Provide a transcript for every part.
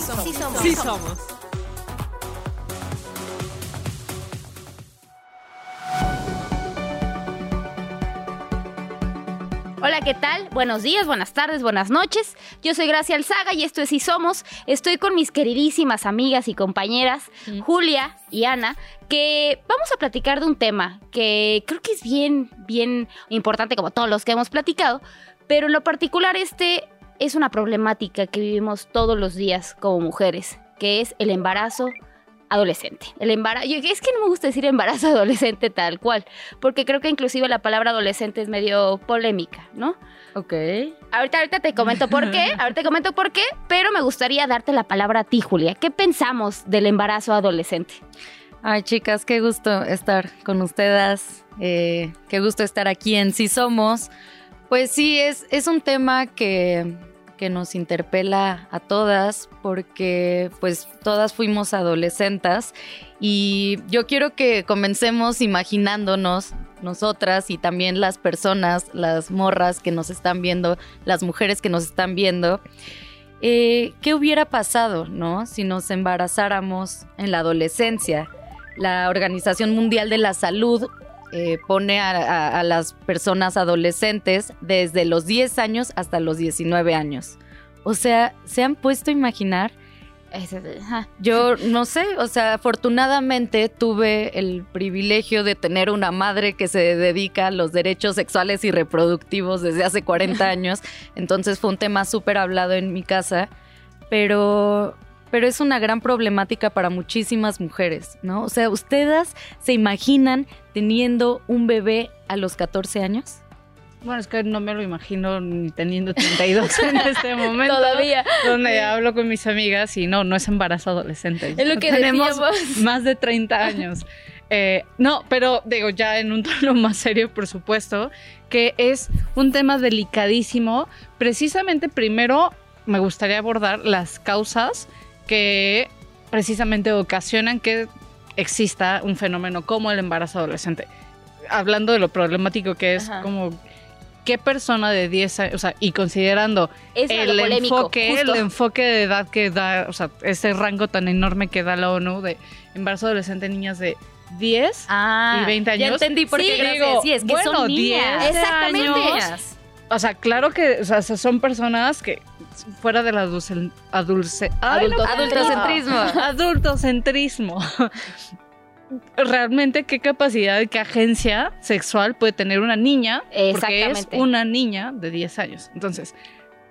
Sí somos. Sí somos. Hola, ¿qué tal? Buenos días, buenas tardes, buenas noches. Yo soy Gracia Alzaga y esto es Sí Somos. Estoy con mis queridísimas amigas y compañeras, Julia y Ana, que vamos a platicar de un tema que creo que es bien, bien importante, como todos los que hemos platicado, pero en lo particular este es una problemática que vivimos todos los días como mujeres, que es el embarazo adolescente. El embarazo, es que no me gusta decir embarazo adolescente tal cual, porque creo que inclusive la palabra adolescente es medio polémica, ¿no? Ok. Ahorita, ahorita te comento por qué, ahorita te comento por qué, pero me gustaría darte la palabra a ti, Julia. ¿Qué pensamos del embarazo adolescente? Ay, chicas, qué gusto estar con ustedes. Eh, qué gusto estar aquí en Sí Somos. Pues sí, es, es un tema que que nos interpela a todas porque pues todas fuimos adolescentes y yo quiero que comencemos imaginándonos nosotras y también las personas, las morras que nos están viendo, las mujeres que nos están viendo, eh, ¿qué hubiera pasado, no? Si nos embarazáramos en la adolescencia. La Organización Mundial de la Salud eh, pone a, las personas adolescentes desde los 10 años hasta los 19 años. O sea, ¿se han puesto a imaginar? Yo no sé, o sea, afortunadamente tuve el privilegio de tener una madre que se dedica a los derechos sexuales y reproductivos desde hace 40 años, entonces fue un tema súper hablado en mi casa, pero pero es una gran problemática para muchísimas mujeres, ¿no? O sea, ¿ustedes se imaginan teniendo un bebé a los 14 años? Bueno, es que no me lo imagino ni teniendo 32 en este momento. Todavía. Donde hablo con mis amigas y no, no es embarazo adolescente. Es lo que tenemos más de 30 años. Eh, no, pero digo, ya en un tono más serio, por supuesto, que es un tema delicadísimo. Precisamente primero me gustaría abordar las causas que precisamente ocasionan que exista un fenómeno como el embarazo adolescente. Hablando de lo problemático que es como qué persona de 10 años, o sea, y considerando el enfoque, el enfoque de edad que da, o sea, ese rango tan enorme que da la ONU de embarazo adolescente en niñas de 10 y 20 años. Ya entendí por qué sí, digo, sí, es que bueno, son niñas. 10 Exactamente. Años, o sea, claro que o sea, son personas que fuera del adulce, adulce, adultocentrismo. adultocentrismo. Realmente qué capacidad, qué agencia sexual puede tener una niña, porque es una niña de 10 años. Entonces,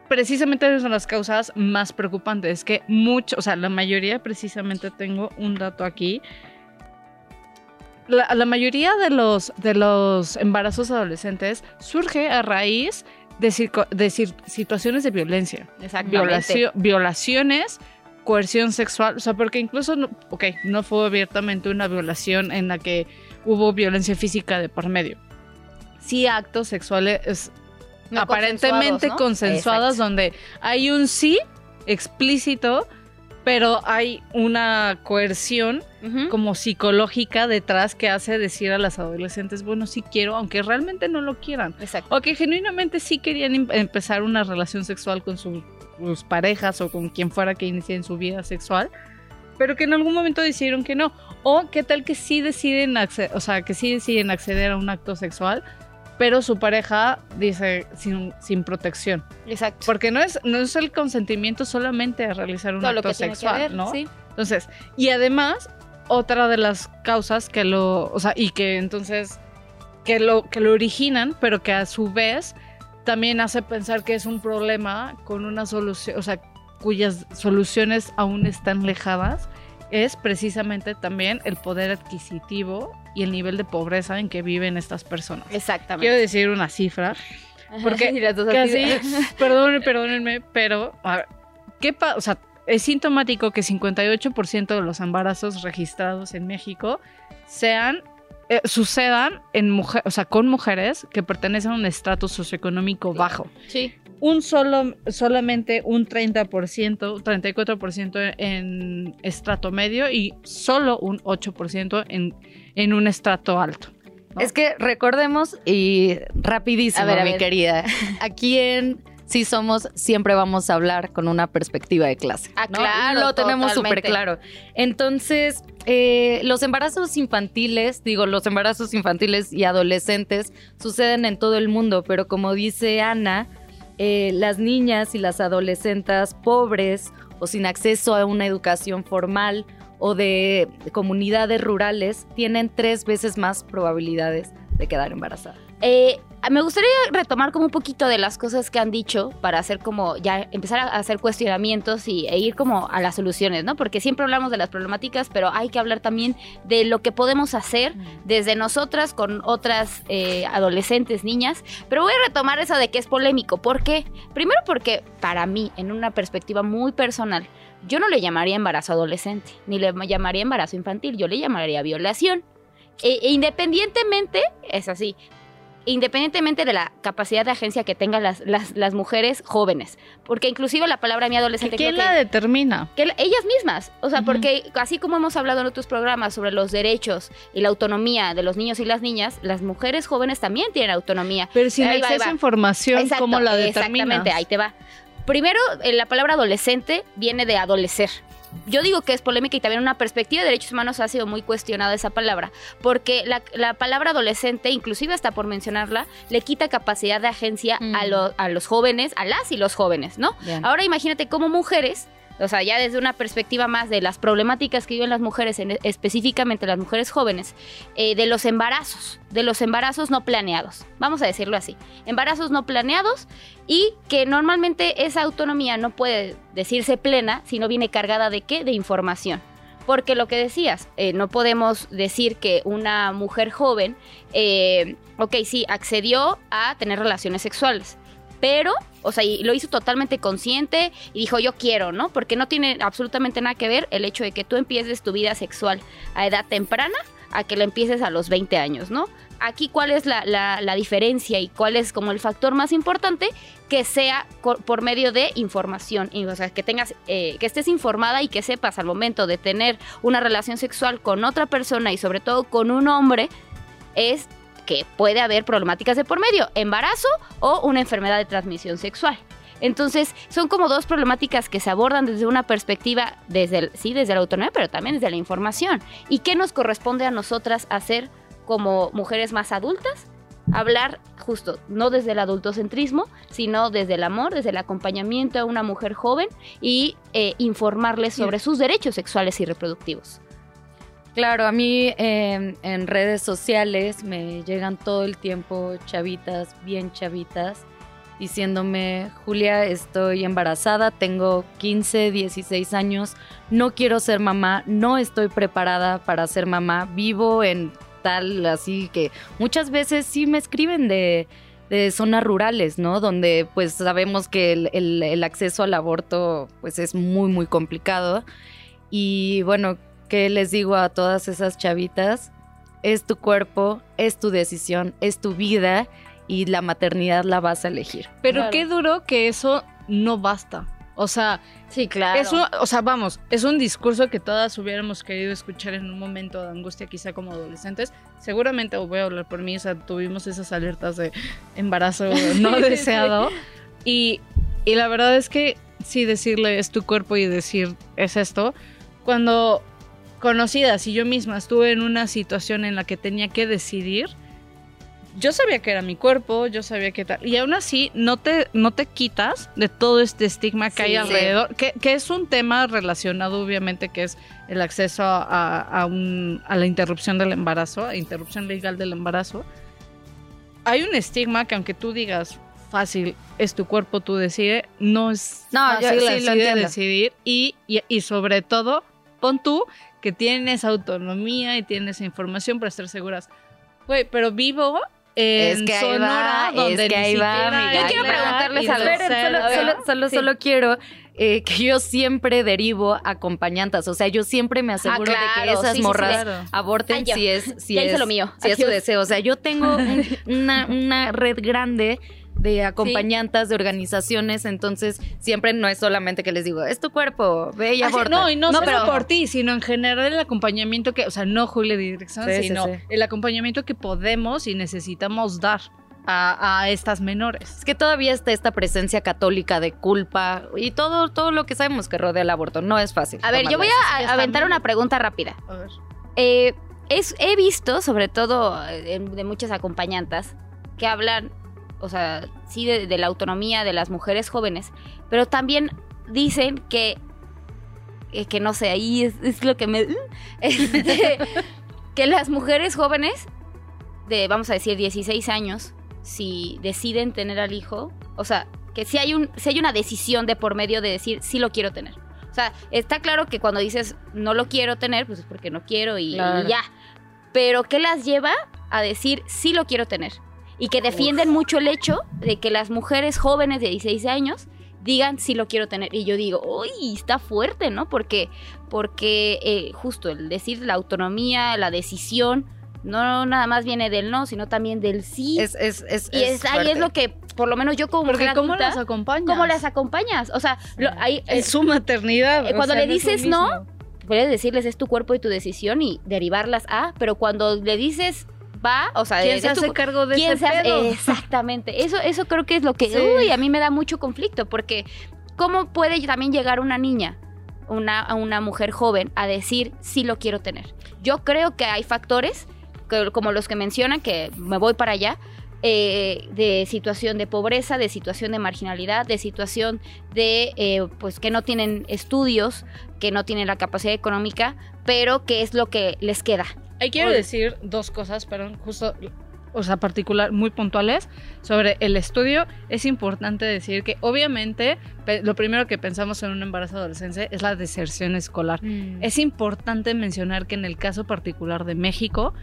precisamente esas son las causas más preocupantes, que mucho, o sea, la mayoría, precisamente tengo un dato aquí, la, mayoría de los, de los embarazos adolescentes surge a raíz de, situaciones de violencia. violaciones, coerción sexual, o sea, porque incluso, no, ok, no fue abiertamente una violación en la que hubo violencia física de por medio. Sí, actos sexuales aparentemente consensuados, donde hay un sí explícito, pero hay una coerción como psicológica detrás que hace decir a las adolescentes, bueno, sí quiero, aunque realmente no lo quieran. Exacto. O que genuinamente sí querían em, empezar una relación sexual con sus, parejas o con quien fuera que inicien su vida sexual, pero que en algún momento decidieron que no. O qué tal que sí deciden, o sea, que sí deciden acceder a un acto sexual, pero su pareja dice sin, sin protección. Exacto. Porque no es, no es el consentimiento solamente a realizar un acto sexual, ¿no? Sí. Entonces, y además, otra de las causas que lo, o sea, y que entonces, que lo, que lo originan, pero que a su vez también hace pensar que es un problema con una solución, o sea, cuyas soluciones aún están lejadas, es precisamente también el poder adquisitivo y el nivel de pobreza en que viven estas personas. Exactamente. Quiero decir una cifra, porque casi, perdónenme, perdónenme, pero a ver, ¿qué pasa? O sea, es sintomático que 58% de los embarazos registrados en México sean eh, sucedan en mujer, o sea, con mujeres que pertenecen a un estrato socioeconómico bajo. Sí. Un solo, solamente un 30%, 34% en estrato medio y solo un 8% en, en un estrato alto. Es que recordemos, y rapidísimo, mi querida, aquí en sí somos, siempre vamos a hablar con una perspectiva de clase. Ah, ¿no? claro, Lo tenemos súper claro. Entonces, eh, los embarazos infantiles, digo, los embarazos infantiles y adolescentes suceden en todo el mundo, pero como dice Ana, eh, las niñas y las adolescentes pobres o sin acceso a una educación formal o de comunidades rurales tienen tres veces más probabilidades de quedar embarazadas. Eh, me gustaría retomar como un poquito de las cosas que han dicho para hacer como ya empezar a hacer cuestionamientos y, e ir como a las soluciones, ¿no? Porque siempre hablamos de las problemáticas, pero hay que hablar también de lo que podemos hacer desde nosotras con otras eh, adolescentes, niñas. Pero voy a retomar eso de que es polémico. ¿Por qué? Primero porque para mí, en una perspectiva muy personal, yo no le llamaría embarazo adolescente, ni le llamaría embarazo infantil, yo le llamaría violación. E- e independientemente, es así, independientemente de la capacidad de agencia que tengan las, las, las mujeres jóvenes. Porque inclusive la palabra mi adolescente... ¿Quién la que- determina? que la- ellas mismas, o sea, porque así como hemos hablado en otros programas sobre los derechos y la autonomía de los niños y las niñas, las mujeres jóvenes también tienen autonomía. Pero sin Ahí acceso va. a información, Exacto, ¿cómo la determinas? Exactamente, ahí te va. Primero, eh, la palabra adolescente viene de adolecer. Yo digo que es polémica y también una perspectiva de derechos humanos ha sido muy cuestionada esa palabra, porque la, la palabra adolescente, inclusive hasta por mencionarla, le quita capacidad de agencia a, Mm. lo- a los jóvenes, a las y los jóvenes, ¿no? Bien. Ahora imagínate cómo mujeres, o sea, ya desde una perspectiva más de las problemáticas que viven las mujeres, en- específicamente las mujeres jóvenes, eh, de los embarazos, de los embarazos no planeados, vamos a decirlo así, embarazos no planeados y que normalmente esa autonomía no puede decirse plena si no viene cargada de qué, de información. Porque lo que decías, eh, no podemos decir que una mujer joven, eh, ok, sí, accedió a tener relaciones sexuales, pero, o sea, y lo hizo totalmente consciente y dijo yo quiero, ¿no? Porque no tiene absolutamente nada que ver el hecho de que tú empieces tu vida sexual a edad temprana a que la empieces a los 20 años, ¿no? Aquí cuál es la, la- diferencia y cuál es como el factor más importante que sea por medio de información, o sea, que tengas, eh, que estés informada y que sepas al momento de tener una relación sexual con otra persona y sobre todo con un hombre, es que puede haber problemáticas de por medio, embarazo o una enfermedad de transmisión sexual. Entonces, son como dos problemáticas que se abordan desde una perspectiva, desde el- sí, desde la autonomía, pero también desde la información. ¿Y qué nos corresponde a nosotras hacer como mujeres más adultas? Hablar justo, no desde el adultocentrismo, sino desde el amor, desde el acompañamiento a una mujer joven y eh, informarles sobre sus derechos sexuales y reproductivos. Claro, a mí eh, en redes sociales me llegan todo el tiempo chavitas, bien chavitas, diciéndome, Julia, estoy embarazada, tengo 15, 16 años, no quiero ser mamá, no estoy preparada para ser mamá, vivo en tal, así que muchas veces sí me escriben de, de zonas rurales, ¿no? Donde pues sabemos que el, el- el acceso al aborto pues es muy, muy complicado. Y bueno, ¿qué les digo a todas esas chavitas? Es tu cuerpo, es tu decisión, es tu vida y la maternidad la vas a elegir. Pero Claro. qué duro que eso no basta. O sea, Sí, claro. eso, o sea, vamos, es un discurso que todas hubiéramos querido escuchar en un momento de angustia, quizá como adolescentes. Seguramente, o voy a hablar por mí, o sea, tuvimos esas alertas de embarazo no deseado. Y, y la verdad es que sí decirle es tu cuerpo y decir es esto. Cuando conocidas y yo misma estuve en una situación en la que tenía que decidir, yo sabía que era mi cuerpo, yo sabía que tal. Y aún así, no te, no te quitas de todo este estigma que Sí, hay sí. alrededor, que, que es un tema relacionado, obviamente, que es el acceso a, a- un- a la interrupción del embarazo, a interrupción legal del embarazo. Hay un estigma que, aunque tú digas fácil, es tu cuerpo, tú decides, no es No, yo fácil sí así lo de decidir. Y, y, y sobre todo, pon tú que tienes autonomía y tienes información para estar seguras. Güey, pero vivo en Es que ahí Sonora, va, donde es que ni ahí va, Yo quiero preguntarles y a ver, deseo. Esperen, solo, solo, solo, sí. solo quiero eh, que yo siempre derivo acompañantas. O sea, yo siempre me aseguro de que esas sí, sí, morras claro. aborten Ay, si es, si Ya hice es, lo mío. si es su deseo. O sea, yo tengo un- una, una red grande de acompañantas de organizaciones, entonces siempre no es solamente que les digo, es tu cuerpo, ve y Así- aborta. no, y no, solo pero- por ti, sino en general el acompañamiento que, o sea, no Julia de dirección, Sí, sino sí. el acompañamiento que podemos y necesitamos dar a, a estas menores. Es que todavía está esta presencia católica de culpa y todo, todo lo que sabemos que rodea el aborto. No es fácil. A ver, yo voy a, aventar una pregunta rápida. A ver. Eh, es, he visto, sobre todo eh, en- de muchas acompañantas, que hablan, o sea, sí de, de la autonomía de las mujeres jóvenes, pero también dicen que, eh, que no sé, ahí es, es lo que me... este, que las mujeres jóvenes de, vamos a decir, 16 años, si deciden tener al hijo, o sea, que si hay, un, si hay una decisión de por medio de decir, sí lo quiero tener. O sea, está claro que cuando dices no lo quiero tener, pues es porque no quiero y, Claro. y ya. Pero ¿qué las lleva a decir sí lo quiero tener? Y que defienden mucho el hecho de que las mujeres jóvenes de 16 años digan sí lo quiero tener. Y yo digo, uy, está fuerte, ¿no? Porque, porque eh, justo el decir la autonomía, la decisión, no nada más viene del no, sino también del sí. Es, es, es, y es, ahí es lo que, por lo menos yo como Porque mujer ¿cómo adulta, las acompañas? ¿cómo las acompañas? O sea, lo- ahí, En su maternidad. Eh, o cuando sea, le es dices no, puedes decirles es tu cuerpo y tu decisión y derivarlas a, pero cuando le dices va, o sea, ¿Quién se hace cargo de ¿quién ese hace- pedo? Exactamente. Eso, eso creo que es lo que, Sí. uy, a mí me da mucho conflicto, porque ¿cómo puede también llegar una niña, una, una mujer joven, a decir sí lo quiero tener? Yo creo que hay factores, que- como los que mencionan, que me voy para allá, eh, de situación de pobreza, de situación de marginalidad, de situación de eh, pues que no tienen estudios, que no tienen la capacidad económica, pero que es lo que les queda. Ahí quiero decir dos cosas, pero justo, o sea, particular, muy puntuales sobre el estudio. Es importante decir que obviamente lo primero que pensamos en un embarazo adolescente es la deserción escolar. Mm. Es importante mencionar que en el caso particular de México,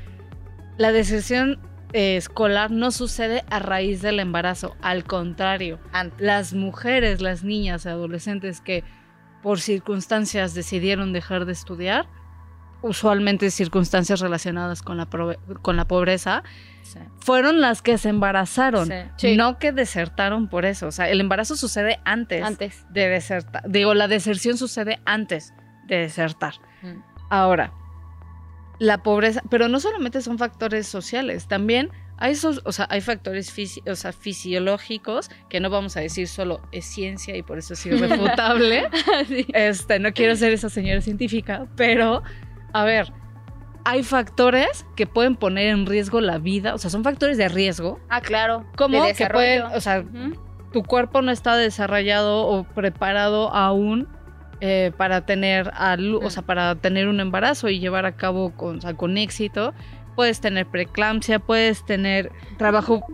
la deserción eh, escolar no sucede a raíz del embarazo, al contrario, Antes. las mujeres, las niñas, adolescentes que por circunstancias decidieron dejar de estudiar, usualmente circunstancias relacionadas con la, con la pobreza, Sí. fueron las que se embarazaron, Sí. Sí. no que desertaron por eso. O sea, el embarazo sucede antes, Antes. de desertar. Digo, la deserción sucede antes de desertar. Mm. Ahora, la pobreza, pero no solamente son factores sociales, también hay esos, o sea, hay factores fisi- o sea, fisiológicos que no vamos a decir solo es ciencia y por eso es irrefutable. Este, no quiero ser esa señora científica, pero a ver, hay factores que pueden poner en riesgo la vida, o sea, son factores de riesgo, Ah, claro. como de que pueden, o sea, tu cuerpo no está desarrollado o preparado aún eh, para tener a lu- o sea, para tener un embarazo y llevar a cabo con, o sea, con éxito. Puedes tener preeclampsia, puedes tener trabajo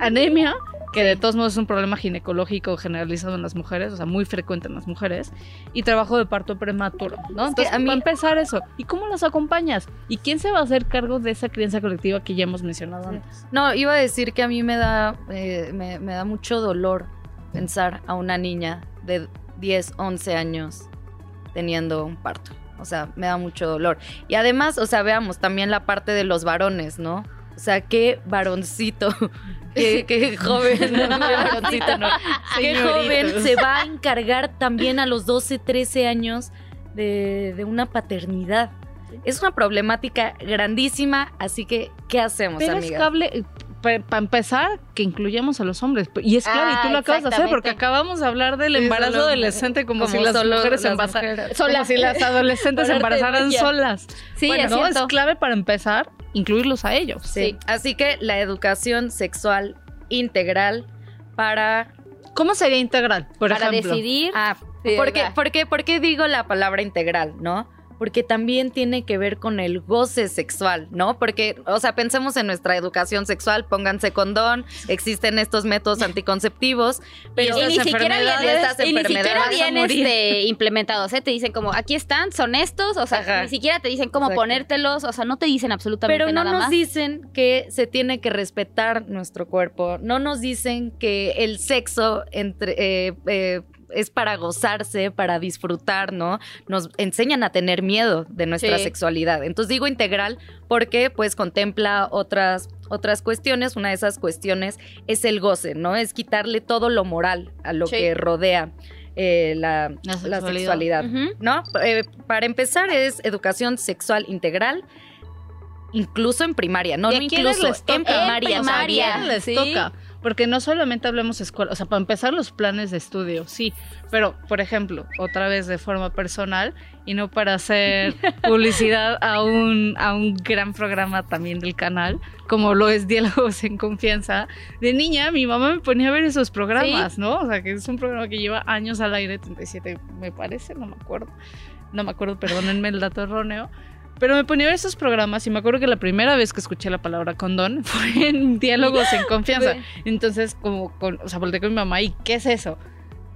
anemia, que de todos modos es un problema ginecológico generalizado en las mujeres, o sea, muy frecuente en las mujeres, y trabajo de parto prematuro, ¿no? Entonces, a mí- va a empezar eso. ¿Y cómo las acompañas? ¿Y quién se va a hacer cargo de esa crianza colectiva que ya hemos mencionado antes? No, iba a decir que a mí me da, eh, me, me da mucho dolor pensar a una niña de 10, 11 años teniendo un parto. O sea, me da mucho dolor. Y además, o sea, veamos también la parte de los varones, ¿no? O sea, qué varoncito, qué, qué joven, varoncito, ¿no? Qué joven se va a encargar también a los 12, 13 años de, de una paternidad. Es una problemática grandísima, así que, ¿qué hacemos, Pero es amiga? cable, para empezar, que incluyamos a los hombres. Y es claro, y Ah, tú lo acabas de hacer porque acabamos de hablar del Sí, embarazo solo- adolescente como, si las solo mujeres embarazaran. mujeres. Como si las adolescentes embarazaran solas. Sí, bueno, es ¿no? es clave para empezar, incluirlos a ellos. Sí. Sí. Así que la educación sexual integral para... ¿Cómo sería integral, por Para ejemplo? decidir. Ah, Sí, ¿por, qué, va. por qué- por qué digo la palabra integral, no? Porque también tiene que ver con el goce sexual, ¿no? Porque, o sea, pensemos en nuestra educación sexual, pónganse condón, existen estos métodos anticonceptivos, pero y ni siquiera vienen, y ni siquiera bien este, implementados, ¿eh? Te dicen como, aquí están, son estos, o sea, Ajá. ni siquiera te dicen cómo Exacto. ponértelos, o sea, no te dicen absolutamente Pero no nada nos más. dicen que se tiene que respetar nuestro cuerpo, no nos dicen que el sexo entre, eh, eh, es para gozarse, para disfrutar, ¿no? Nos enseñan a tener miedo de nuestra Sí. sexualidad. Entonces digo integral porque pues contempla otras otras cuestiones, una de esas cuestiones es el goce, ¿no? Es quitarle todo lo moral a lo Sí. que rodea eh, la, La la sexualidad. ¿no? Eh, para empezar es educación sexual integral. incluso en primaria, no, ¿Y a no incluso en primaria, En O sea, ¿a primaria. les sí. toca? Porque no solamente hablemos escuela, o sea, para empezar los planes de estudio, sí, pero por ejemplo, otra vez de forma personal y no para hacer publicidad a un, a un gran programa también del canal, como lo es Diálogos en Confianza. De niña, mi mamá me ponía a ver esos programas, ¿no? O sea, que es un programa que lleva años al aire, 37 me parece, no me acuerdo. No me acuerdo, perdónenme el dato erróneo. Pero me ponía a ver esos programas y me acuerdo que la primera vez que escuché la palabra condón fue en diálogos en confianza. Entonces, como, con, o sea, volteé con mi mamá y ¿qué es eso?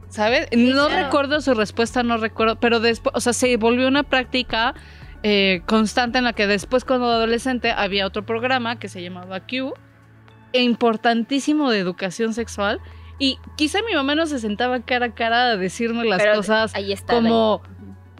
¿Sabes? no claro. recuerdo su respuesta, no recuerdo, pero después, o sea, se volvió una práctica eh, constante en la que después, cuando adolescente, había otro programa que se llamaba Q, e importantísimo de educación sexual. Y quizá mi mamá no se sentaba cara a cara a decirme las Pero cosas Ahí está. como,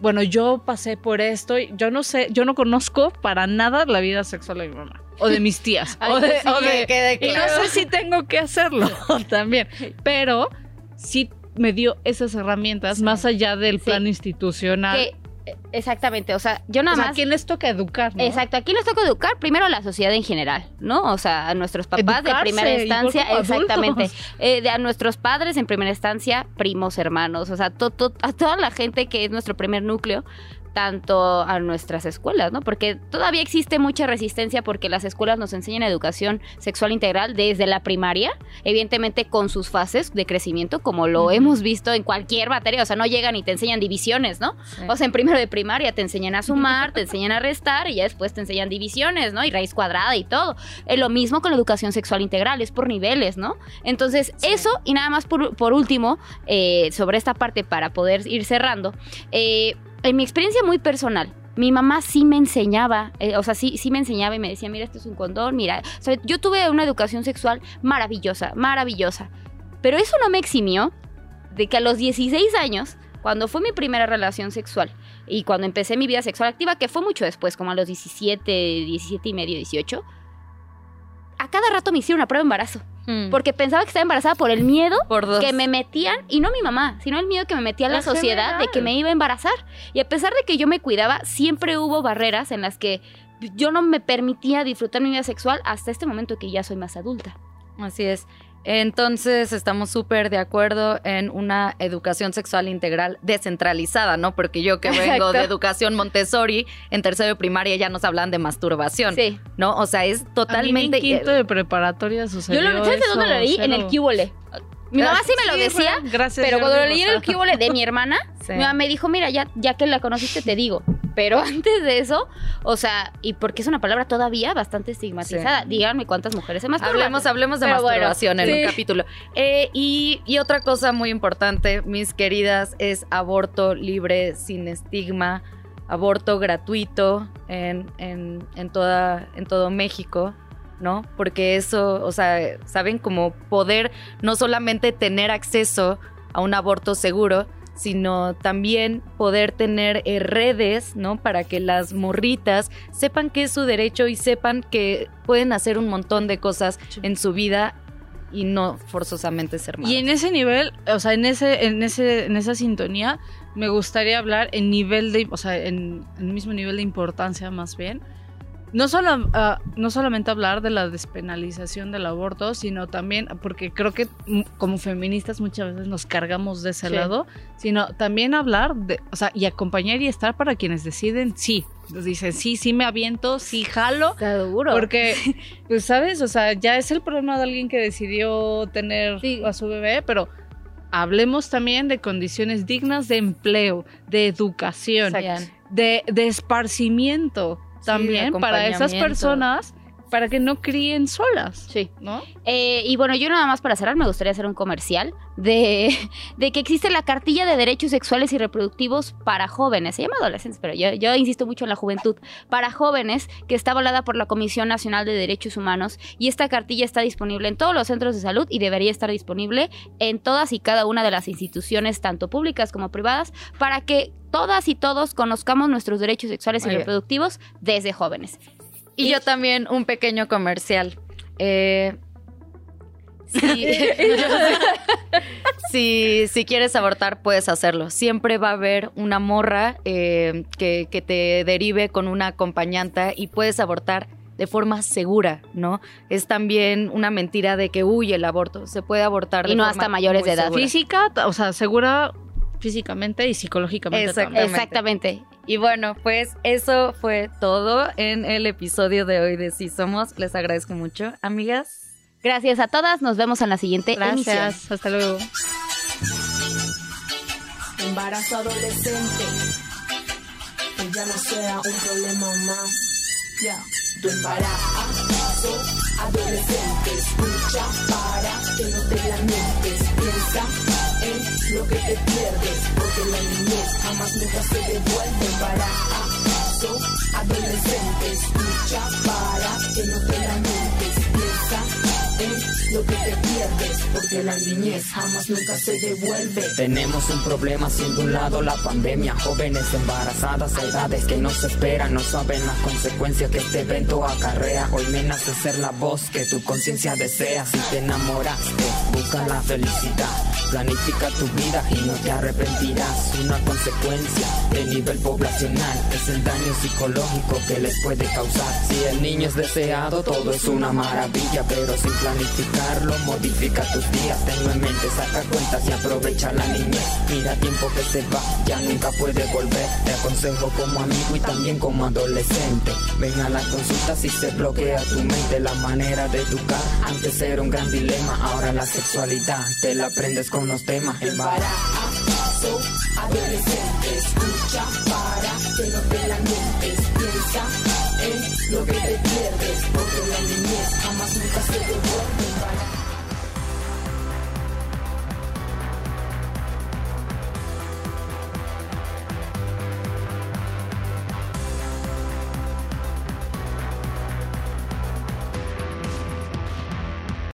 bueno, yo pasé por esto, y yo no sé, yo no conozco para nada la vida sexual de mi mamá o de mis tías. Ay, o de, sí, o de- que quede y no claro. sé si tengo que hacerlo también, pero sí me dio esas herramientas más allá del Sí. plan institucional. Que, exactamente, o sea, yo o nada sea, ¿a más... quién les toca educar? no? Exacto, aquí les toca educar primero a la sociedad en general, ¿no? O sea, a nuestros papás de primera instancia, exactamente. Eh, de a nuestros padres en primera instancia, primos, hermanos, o sea, to- to- a toda la gente que es nuestro primer núcleo, tanto a nuestras escuelas, ¿no? Porque todavía existe mucha resistencia porque las escuelas nos enseñan educación sexual integral desde la primaria, evidentemente con sus fases de crecimiento, como lo hemos visto en cualquier materia, o sea, no llegan y te enseñan divisiones, ¿no? O sea, en primero de primaria te enseñan a sumar, te enseñan a restar y ya después te enseñan divisiones, ¿no? Y raíz cuadrada y todo. Eh, lo mismo con la educación sexual integral, es por niveles, ¿no? Entonces, eso y nada más por, por último, eh, sobre esta parte para poder ir cerrando, eh, en mi experiencia muy personal, mi mamá sí me enseñaba, eh, o sea, sí, sí me enseñaba y me decía, mira, esto es un condón, mira. O sea, yo tuve una educación sexual maravillosa, maravillosa. Pero eso no me eximió de que a los 16 años, cuando fue mi primera relación sexual y cuando empecé mi vida sexual activa, que fue mucho después, como a los 17, 17 y medio, 18, a cada rato me hicieron una prueba de embarazo. Mm. Porque pensaba que estaba embarazada por el miedo por que me metían, y no mi mamá, sino el miedo que me metía la En sociedad de que me iba a embarazar. Y a pesar de que yo me cuidaba, siempre hubo barreras en las que yo no me permitía disfrutar mi vida sexual hasta este momento que ya soy más adulta. Así es. Entonces estamos súper de acuerdo en una educación sexual integral descentralizada, ¿no? Porque yo que vengo Exacto. de educación Montessori, en tercero de primaria ya nos hablan de masturbación, Sí. ¿no? O sea, es A mí totalmente... en quinto de preparatoria sucedió Yo lo ¿sabes de dónde lo leí? eso, En el. Cubole. Mi mamá sí me lo Sí, decía, bueno, gracias, pero cuando lo leí en el. Cubole de mi hermana, Sí. mi mamá me dijo, mira, ya, ya que la conociste te digo. Pero antes de eso, o sea, y porque es una palabra todavía bastante estigmatizada, díganme cuántas mujeres se masturban. Hablemos, hablemos de Pero bueno, masturbación en sí. un capítulo. Eh, y, y otra cosa muy importante, mis queridas, es aborto libre, sin estigma, aborto gratuito en, en, en, toda, en todo México. ¿No? Porque eso, o sea, saben como poder no solamente tener acceso a un aborto seguro, sino también poder tener eh, redes, ¿no? Para que las morritas sepan que es su derecho y sepan que pueden hacer un montón de cosas en su vida y no forzosamente ser madres. Y en ese nivel, o sea, en ese, en ese, en esa sintonía, me gustaría hablar en nivel de, o sea, en el mismo nivel de importancia más bien. No, solo, ah, no solamente hablar de la despenalización del aborto, sino también, porque creo que mm, como feministas muchas veces nos cargamos de ese Sí. lado, sino también hablar de, o sea, y acompañar y estar para quienes deciden, sí, dicen, sí, sí me aviento, sí jalo, Está duro. porque, pues, ¿sabes? O sea, ya es el problema de alguien que decidió tener Sí. a su bebé, pero hablemos también de condiciones dignas de empleo, de educación, de, de esparcimiento también para esas personas, para que no críen solas, Sí. ¿no? Eh, y bueno, yo nada más para cerrar me gustaría hacer un comercial de, de que existe la cartilla de derechos sexuales y reproductivos para jóvenes. Se llama adolescentes, pero yo, yo insisto mucho en la juventud. Para jóvenes, que está avalada por la Comisión Nacional de Derechos Humanos. Y esta cartilla está disponible en todos los centros de salud y debería estar disponible en todas y cada una de las instituciones, tanto públicas como privadas, para que todas y todos conozcamos nuestros derechos sexuales Muy y bien. reproductivos desde jóvenes. Y yo también un pequeño comercial. Eh, si, si, si quieres abortar, puedes hacerlo. Siempre va a haber una morra eh, que, que te derive con una acompañanta y puedes abortar de forma segura, ¿no? Es también una mentira de que, uy, el aborto, se puede abortar. Y no hasta mayores de edad. Física, o sea, segura físicamente y psicológicamente. Exactamente. Exactamente. Y bueno, pues eso fue todo en el episodio de hoy de Sí Somos. Les agradezco mucho, amigas. Gracias a todas. Nos vemos en la siguiente Gracias. Hasta luego. Embarazo adolescente. Que ya no sea un problema más. Ya. Tu embarazo adolescente. Escucha para que no te lamentes. Piensa en lo que te pierdes. Porque la niñez jamás nunca se devuelve. Lo que te pierdes, porque la niñez jamás nunca se devuelve. Tenemos un problema siendo un lado la pandemia, jóvenes embarazadas a edades que no se esperan, no saben las consecuencias que este evento acarrea. Hoy me nace ser la voz que tu conciencia desea. Si te enamoraste, busca la felicidad, planifica tu vida y no te arrepentirás. Una consecuencia del nivel poblacional es el daño psicológico que les puede causar. Si el niño es deseado, todo es una maravilla, pero sin planificarlo, modifica tus días. Tenlo en mente, saca cuentas y aprovecha la niñez. Mira tiempo que se va, ya nunca puede volver. Te aconsejo como amigo y también como adolescente. Ven a la consulta si se bloquea tu mente. La manera de educar, antes era un gran dilema. Ahora la sexualidad te la aprendes con unos temas en vara. adolescente, escucha para que no te la mientes. Piensa en lo que te pierdes, porque la niñez jamás nunca se te devuelve.